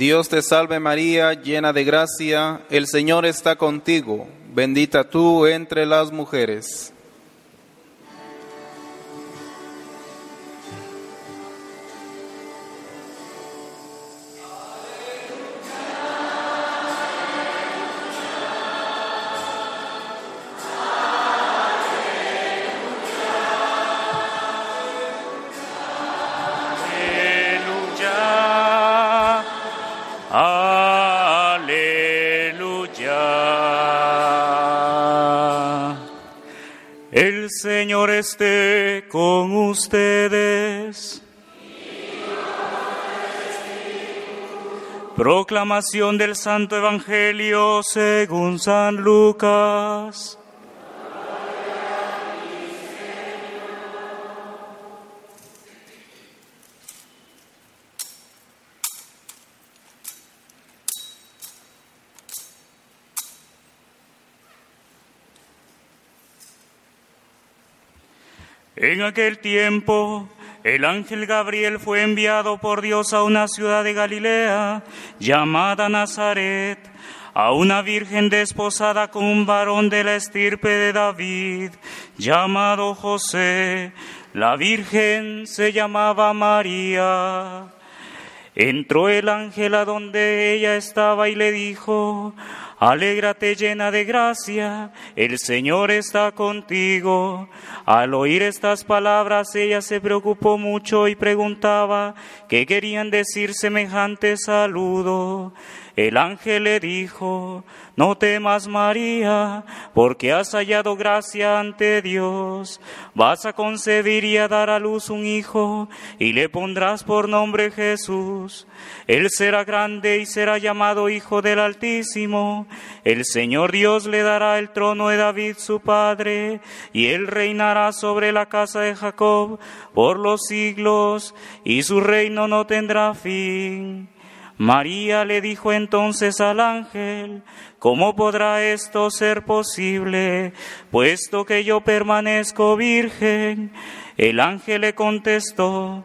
Dios te salve María, llena de gracia, el Señor está contigo, bendita tú entre las mujeres. Esté con ustedes. Proclamación del Santo Evangelio según San Lucas. En aquel tiempo, el ángel Gabriel fue enviado por Dios a una ciudad de Galilea llamada Nazaret, a una virgen desposada con un varón de la estirpe de David, llamado José. La virgen se llamaba María. Entró el ángel a donde ella estaba y le dijo, Alégrate llena de gracia, el Señor está contigo. Al oír estas palabras ella se preocupó mucho y preguntaba qué querían decir semejante saludo. El ángel le dijo, no temas María, porque has hallado gracia ante Dios. Vas a concebir y a dar a luz un hijo, y le pondrás por nombre Jesús. Él será grande y será llamado Hijo del Altísimo. El Señor Dios le dará el trono de David su padre, y él reinará sobre la casa de Jacob por los siglos, y su reino no tendrá fin. María le dijo entonces al ángel, ¿cómo podrá esto ser posible, puesto que yo permanezco virgen? El ángel le contestó,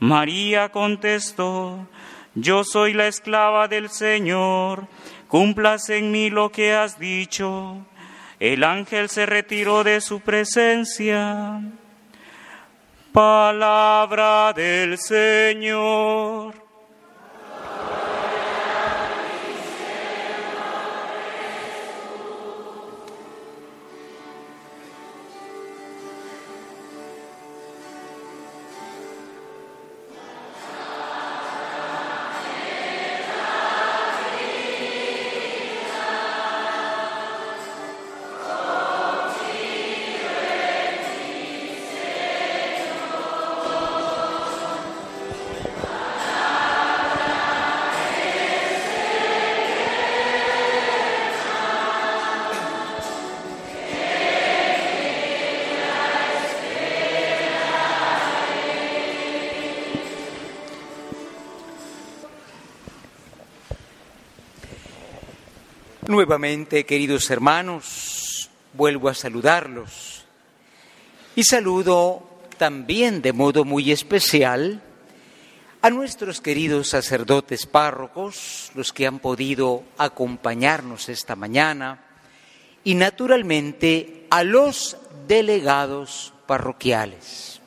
María contestó, yo soy la esclava del Señor, cumplas en mí lo que has dicho. El ángel se retiró de su presencia. Palabra del Señor. Nuevamente, queridos hermanos, vuelvo a saludarlos y saludo también de modo muy especial a nuestros queridos sacerdotes párrocos, los que han podido acompañarnos esta mañana, y naturalmente a los delegados parroquiales.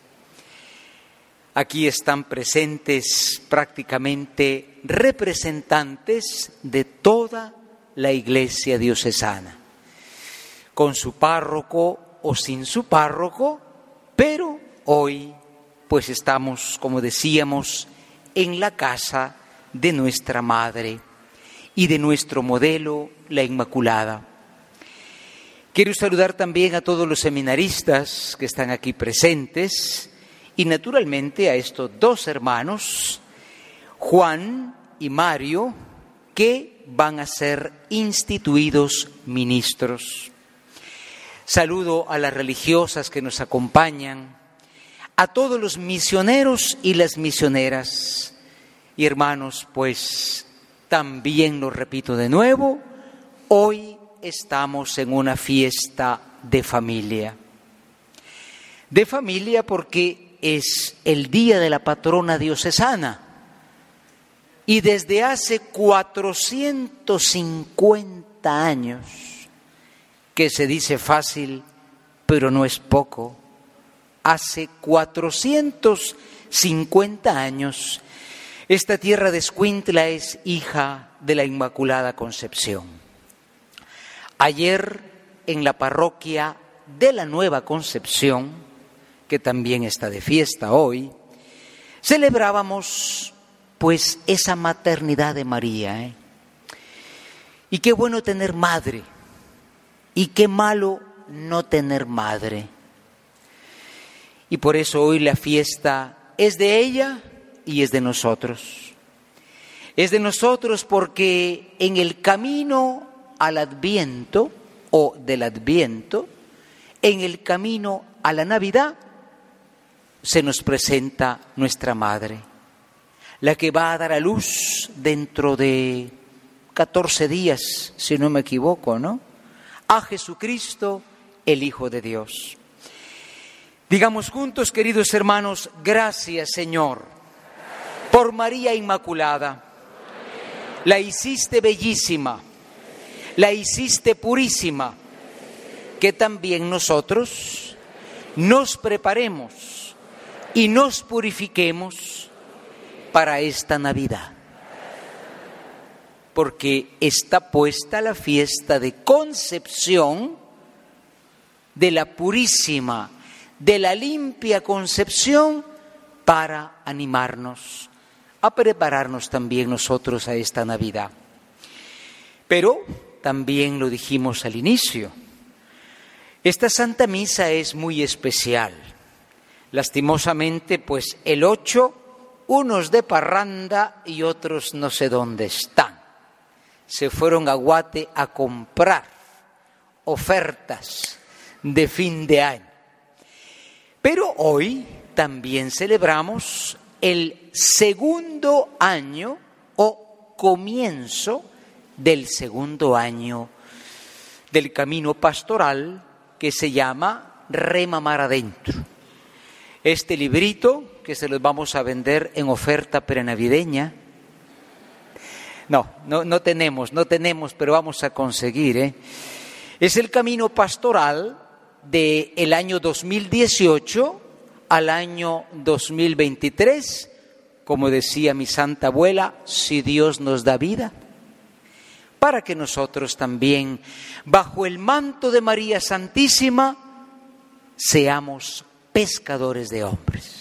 Aquí están presentes prácticamente representantes de toda la iglesia diocesana, con su párroco o sin su párroco, pero hoy pues estamos, como decíamos, en la casa de nuestra Madre y de nuestro modelo, la Inmaculada. Quiero saludar también a todos los seminaristas que están aquí presentes y naturalmente a estos dos hermanos, Juan y Mario, que van a ser instituidos ministros. Saludo a las religiosas que nos acompañan, a todos los misioneros y las misioneras. Y hermanos, pues también lo repito de nuevo, hoy estamos en una fiesta de familia. De familia porque es el día de la patrona diocesana. Y desde hace 450 años, que se dice fácil, pero no es poco, hace 450 años, esta tierra de Escuintla es hija de la Inmaculada Concepción. Ayer en la parroquia de la Nueva Concepción, que también está de fiesta hoy, celebrábamos pues esa maternidad de María. ¿eh? Y qué bueno tener madre, y qué malo no tener madre. Y por eso hoy la fiesta es de ella y es de nosotros. Es de nosotros porque en el camino al adviento o del adviento, en el camino a la Navidad, se nos presenta nuestra madre, la que va a dar a luz dentro de 14 días, si no me equivoco, ¿no? A Jesucristo, el Hijo de Dios. Digamos juntos, queridos hermanos, gracias Señor por María Inmaculada. La hiciste bellísima, la hiciste purísima, que también nosotros nos preparemos y nos purifiquemos para esta Navidad. Porque está puesta la fiesta de concepción de la purísima de la limpia concepción para animarnos a prepararnos también nosotros a esta Navidad. Pero también lo dijimos al inicio, esta Santa Misa es muy especial. Lastimosamente, pues el 8, unos de parranda y otros no sé dónde están. Se fueron a Guate a comprar ofertas de fin de año. Pero hoy también celebramos el segundo año o comienzo del segundo año del camino pastoral que se llama Remamar Adentro. Este librito que se los vamos a vender en oferta prenavideña. No, no, no tenemos, no tenemos, pero vamos a conseguir. ¿eh? Es el camino pastoral del el año 2018 al año 2023, como decía mi santa abuela, si Dios nos da vida, para que nosotros también, bajo el manto de María Santísima, seamos pescadores de hombres.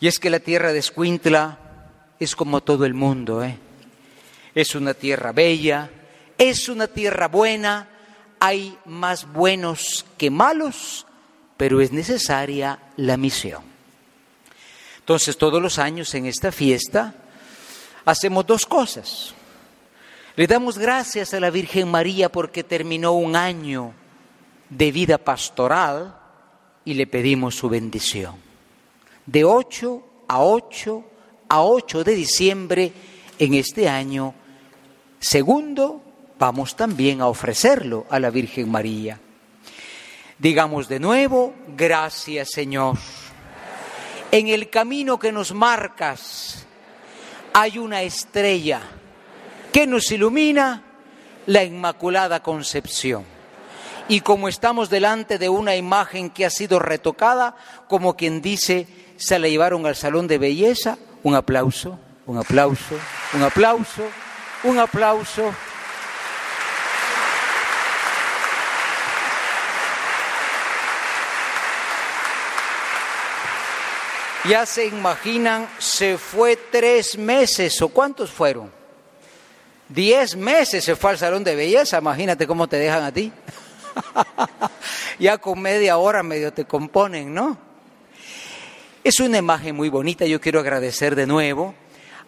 Y es que la tierra de Escuintla es como todo el mundo, ¿eh? Es una tierra bella, es una tierra buena, hay más buenos que malos, pero es necesaria la misión. Entonces, todos los años en esta fiesta hacemos dos cosas. Le damos gracias a la Virgen María porque terminó un año de vida pastoral y le pedimos su bendición. De 8 a 8 a 8 de diciembre en este año. Segundo, vamos también a ofrecerlo a la Virgen María. Digamos de nuevo, gracias Señor. En el camino que nos marcas hay una estrella que nos ilumina, la Inmaculada Concepción. Y como estamos delante de una imagen que ha sido retocada, como quien dice, se la llevaron al salón de belleza, un aplauso, un aplauso, un aplauso, un aplauso. Ya se imaginan, se fue tres meses, ¿o cuántos fueron? Diez meses se fue al salón de belleza, imagínate cómo te dejan a ti. ya con media hora medio te componen, ¿no? Es una imagen muy bonita, yo quiero agradecer de nuevo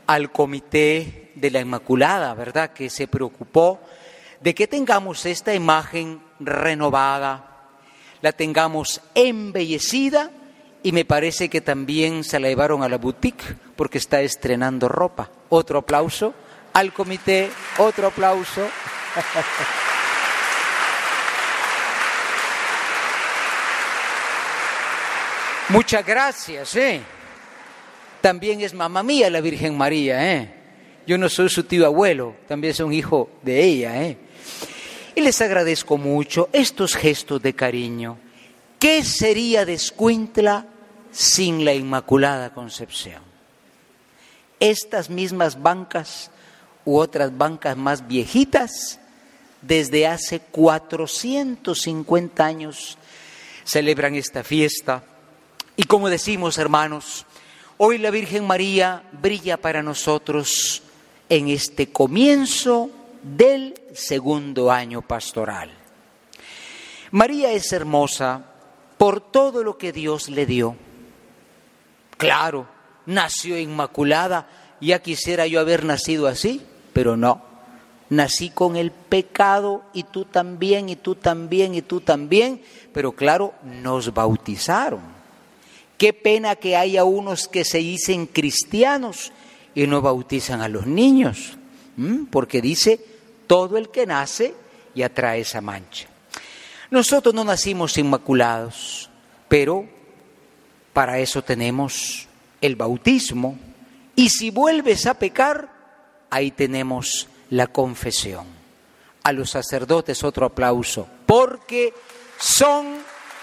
al Comité de la Inmaculada, ¿verdad? Que se preocupó de que tengamos esta imagen renovada, la tengamos embellecida y me parece que también se la llevaron a la boutique porque está estrenando ropa. Otro aplauso al comité, otro aplauso. Muchas gracias, ¿eh? También es mamá mía la Virgen María, ¿eh? Yo no soy su tío abuelo, también soy un hijo de ella, ¿eh? Y les agradezco mucho estos gestos de cariño. ¿Qué sería de sin la Inmaculada Concepción? Estas mismas bancas u otras bancas más viejitas, desde hace 450 años celebran esta fiesta y como decimos, hermanos, hoy la Virgen María brilla para nosotros en este comienzo del segundo año pastoral. María es hermosa por todo lo que Dios le dio. Claro, nació inmaculada, ya quisiera yo haber nacido así, pero no. Nací con el pecado y tú también, y tú también, y tú también, pero claro, nos bautizaron. Qué pena que haya unos que se dicen cristianos y no bautizan a los niños, porque dice, todo el que nace ya trae esa mancha. Nosotros no nacimos inmaculados, pero para eso tenemos el bautismo. Y si vuelves a pecar, ahí tenemos la confesión. A los sacerdotes otro aplauso, porque son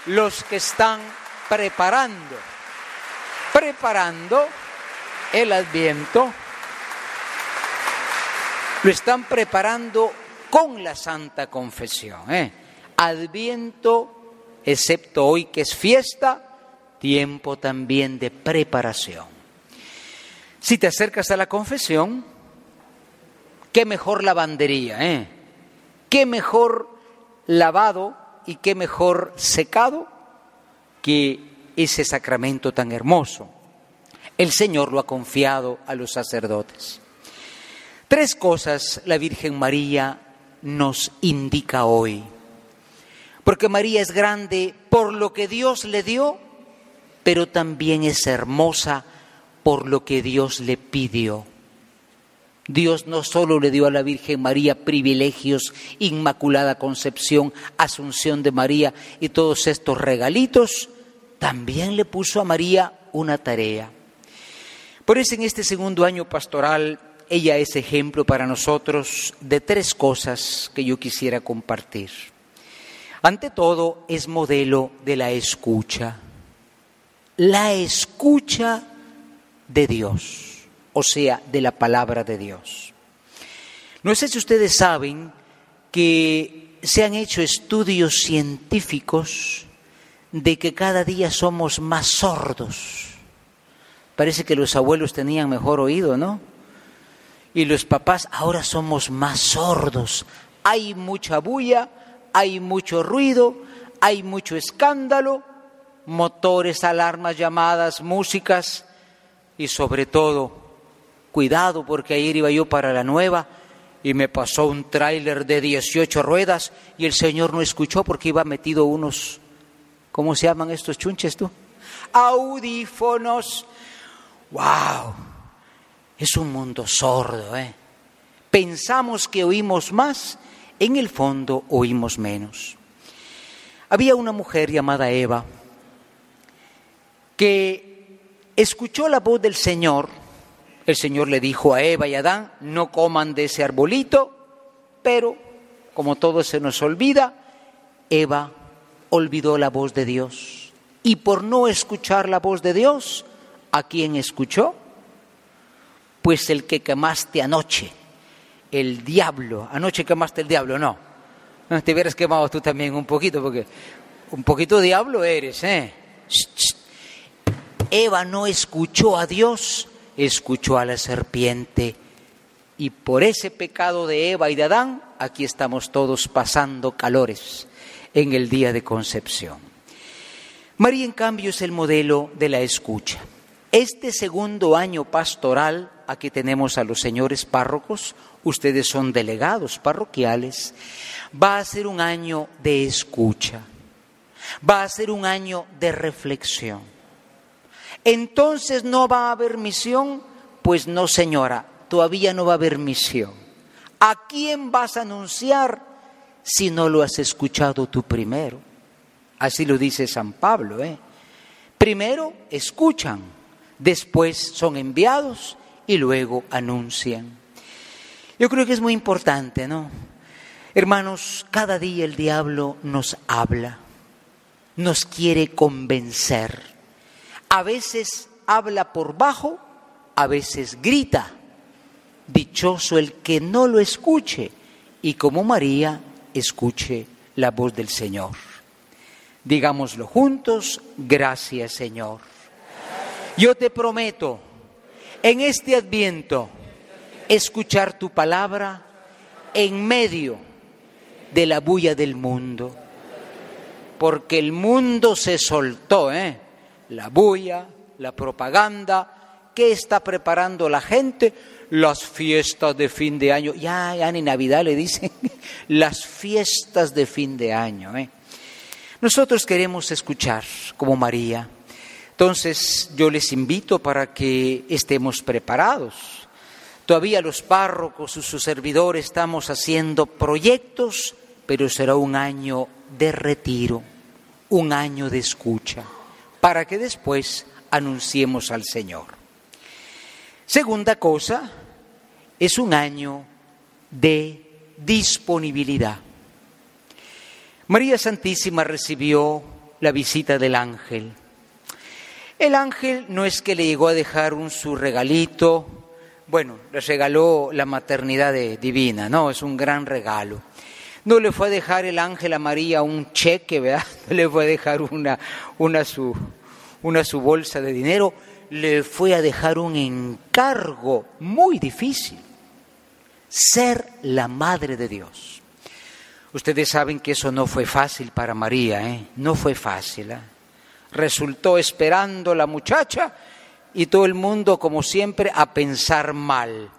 los que están preparando, preparando el adviento, lo están preparando con la Santa Confesión. ¿eh? Adviento, excepto hoy que es fiesta, tiempo también de preparación. Si te acercas a la confesión, qué mejor lavandería, ¿eh? qué mejor lavado y qué mejor secado que ese sacramento tan hermoso. El Señor lo ha confiado a los sacerdotes. Tres cosas la Virgen María nos indica hoy. Porque María es grande por lo que Dios le dio, pero también es hermosa por lo que Dios le pidió. Dios no solo le dio a la Virgen María privilegios, Inmaculada Concepción, Asunción de María y todos estos regalitos, también le puso a María una tarea. Por eso en este segundo año pastoral ella es ejemplo para nosotros de tres cosas que yo quisiera compartir. Ante todo es modelo de la escucha, la escucha de Dios, o sea, de la palabra de Dios. No sé si ustedes saben que se han hecho estudios científicos de que cada día somos más sordos. Parece que los abuelos tenían mejor oído, ¿no? Y los papás ahora somos más sordos. Hay mucha bulla, hay mucho ruido, hay mucho escándalo, motores, alarmas, llamadas, músicas y sobre todo, cuidado porque ayer iba yo para la nueva y me pasó un tráiler de 18 ruedas y el Señor no escuchó porque iba metido unos ¿Cómo se llaman estos chunches tú? Audífonos. ¡Wow! Es un mundo sordo, ¿eh? Pensamos que oímos más, en el fondo oímos menos. Había una mujer llamada Eva que escuchó la voz del Señor. El Señor le dijo a Eva y a Adán, no coman de ese arbolito, pero como todo se nos olvida, Eva olvidó la voz de Dios. Y por no escuchar la voz de Dios, ¿a quién escuchó? Pues el que quemaste anoche, el diablo. Anoche quemaste el diablo, no. Te hubieras quemado tú también un poquito, porque un poquito diablo eres, ¿eh? Eva no escuchó a Dios, escuchó a la serpiente. Y por ese pecado de Eva y de Adán, aquí estamos todos pasando calores en el día de concepción. María, en cambio, es el modelo de la escucha. Este segundo año pastoral, aquí tenemos a los señores párrocos, ustedes son delegados parroquiales, va a ser un año de escucha, va a ser un año de reflexión. Entonces no va a haber misión, pues no señora, todavía no va a haber misión. ¿A quién vas a anunciar si no lo has escuchado tú primero? Así lo dice San Pablo. ¿eh? Primero escuchan, después son enviados y luego anuncian. Yo creo que es muy importante, ¿no? Hermanos, cada día el diablo nos habla, nos quiere convencer. A veces habla por bajo, a veces grita. Dichoso el que no lo escuche y como María escuche la voz del Señor. Digámoslo juntos, gracias Señor. Yo te prometo en este adviento escuchar tu palabra en medio de la bulla del mundo. Porque el mundo se soltó, ¿eh? La bulla, la propaganda, ¿qué está preparando la gente? Las fiestas de fin de año. Ya, ya ni Navidad le dicen, las fiestas de fin de año, ¿eh? Nosotros queremos escuchar como María. Entonces yo les invito para que estemos preparados. Todavía los párrocos y sus servidores estamos haciendo proyectos, pero será un año de retiro, un año de escucha, para que después anunciemos al Señor. Segunda cosa, es un año de disponibilidad. María Santísima recibió la visita del ángel. El ángel no es que le llegó a dejar un su regalito, bueno, le regaló la maternidad divina, no, es un gran regalo. No le fue a dejar el ángel a María un cheque, ¿verdad? No le fue a dejar una, una, su, una su bolsa de dinero, le fue a dejar un encargo muy difícil, ser la madre de Dios. Ustedes saben que eso no fue fácil para María, ¿eh? no fue fácil. ¿eh? Resultó esperando la muchacha y todo el mundo, como siempre, a pensar mal.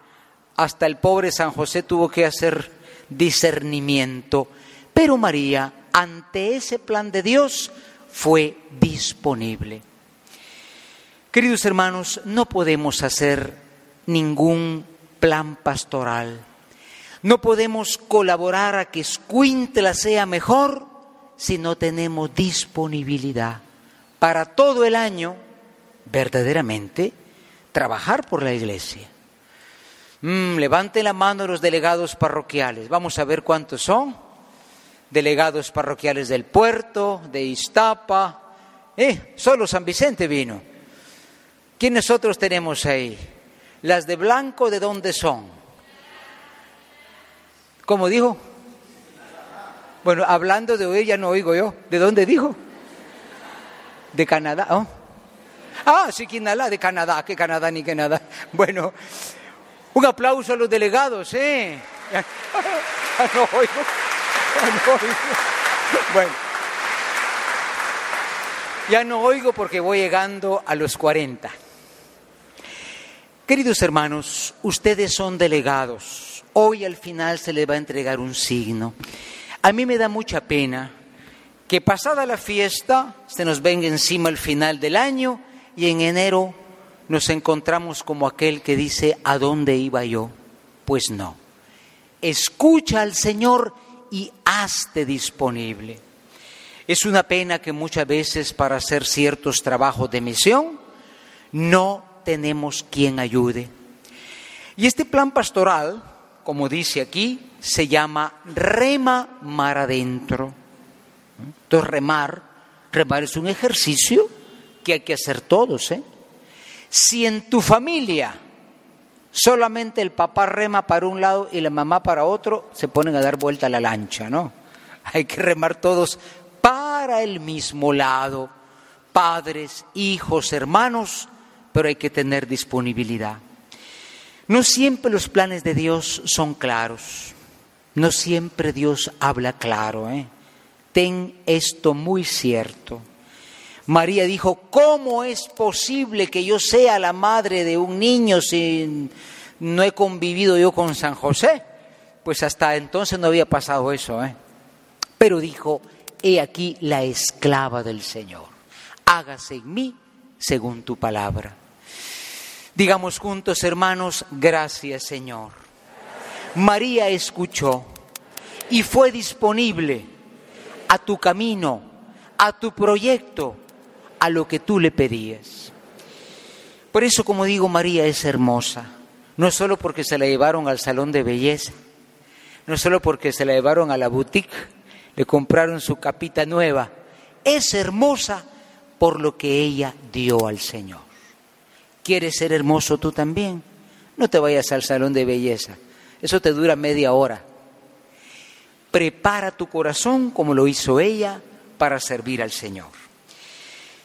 Hasta el pobre San José tuvo que hacer discernimiento. Pero María, ante ese plan de Dios, fue disponible. Queridos hermanos, no podemos hacer ningún plan pastoral no podemos colaborar a que Escuintla sea mejor si no tenemos disponibilidad para todo el año verdaderamente trabajar por la iglesia. Mm, levante la mano los delegados parroquiales. Vamos a ver cuántos son. Delegados parroquiales del puerto, de Iztapa. Eh, solo San Vicente vino. ¿Quiénes otros tenemos ahí? Las de blanco, ¿de dónde son? ¿Cómo dijo? Bueno, hablando de ella no oigo yo. ¿De dónde dijo? De Canadá. ¿oh? Ah, sí, Quinalá, de Canadá. ¿Qué Canadá ni qué nada? Bueno, un aplauso a los delegados, ¿eh? Ya no oigo. Ya no oigo. Bueno. Ya no oigo porque voy llegando a los 40. Queridos hermanos, ustedes son delegados Hoy al final se le va a entregar un signo. A mí me da mucha pena que pasada la fiesta se nos venga encima el final del año y en enero nos encontramos como aquel que dice, ¿a dónde iba yo? Pues no. Escucha al Señor y hazte disponible. Es una pena que muchas veces para hacer ciertos trabajos de misión no tenemos quien ayude. Y este plan pastoral como dice aquí, se llama rema mar adentro. Entonces, remar, remar es un ejercicio que hay que hacer todos. ¿eh? Si en tu familia solamente el papá rema para un lado y la mamá para otro, se ponen a dar vuelta a la lancha, ¿no? Hay que remar todos para el mismo lado, padres, hijos, hermanos, pero hay que tener disponibilidad. No siempre los planes de Dios son claros. No siempre Dios habla claro. ¿eh? Ten esto muy cierto. María dijo, ¿cómo es posible que yo sea la madre de un niño si no he convivido yo con San José? Pues hasta entonces no había pasado eso. ¿eh? Pero dijo, he aquí la esclava del Señor, hágase en mí según tu palabra. Digamos juntos, hermanos, gracias Señor. María escuchó y fue disponible a tu camino, a tu proyecto, a lo que tú le pedías. Por eso, como digo, María es hermosa, no solo porque se la llevaron al salón de belleza, no solo porque se la llevaron a la boutique, le compraron su capita nueva, es hermosa por lo que ella dio al Señor. ¿Quieres ser hermoso tú también? No te vayas al salón de belleza, eso te dura media hora. Prepara tu corazón como lo hizo ella para servir al Señor.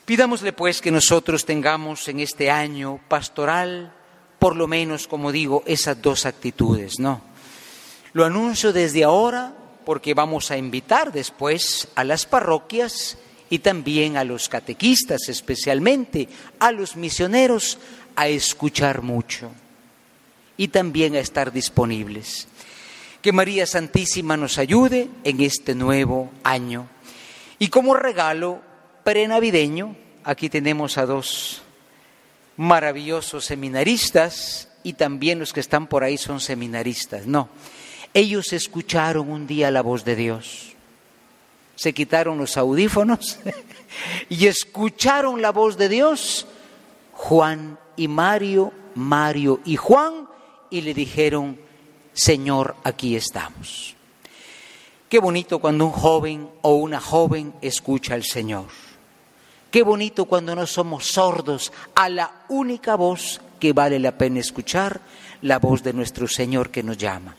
Pidámosle pues que nosotros tengamos en este año pastoral, por lo menos, como digo, esas dos actitudes, ¿no? Lo anuncio desde ahora porque vamos a invitar después a las parroquias y también a los catequistas, especialmente a los misioneros, a escuchar mucho y también a estar disponibles. Que María Santísima nos ayude en este nuevo año. Y como regalo, prenavideño, aquí tenemos a dos maravillosos seminaristas y también los que están por ahí son seminaristas. No, ellos escucharon un día la voz de Dios, se quitaron los audífonos y escucharon la voz de Dios, Juan y Mario, Mario y Juan, y le dijeron, Señor, aquí estamos. Qué bonito cuando un joven o una joven escucha al Señor. Qué bonito cuando no somos sordos a la única voz que vale la pena escuchar, la voz de nuestro Señor que nos llama.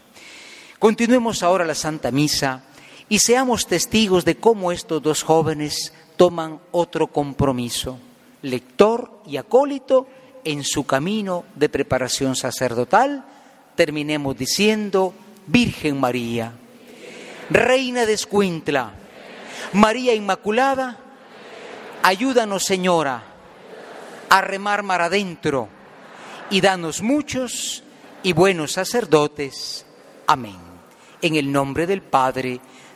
Continuemos ahora la Santa Misa y seamos testigos de cómo estos dos jóvenes toman otro compromiso, lector y acólito, en su camino de preparación sacerdotal. Terminemos diciendo, Virgen María, Reina de Escuintla, María Inmaculada, ayúdanos Señora a remar mar adentro y danos muchos y buenos sacerdotes. Amén. En el nombre del Padre,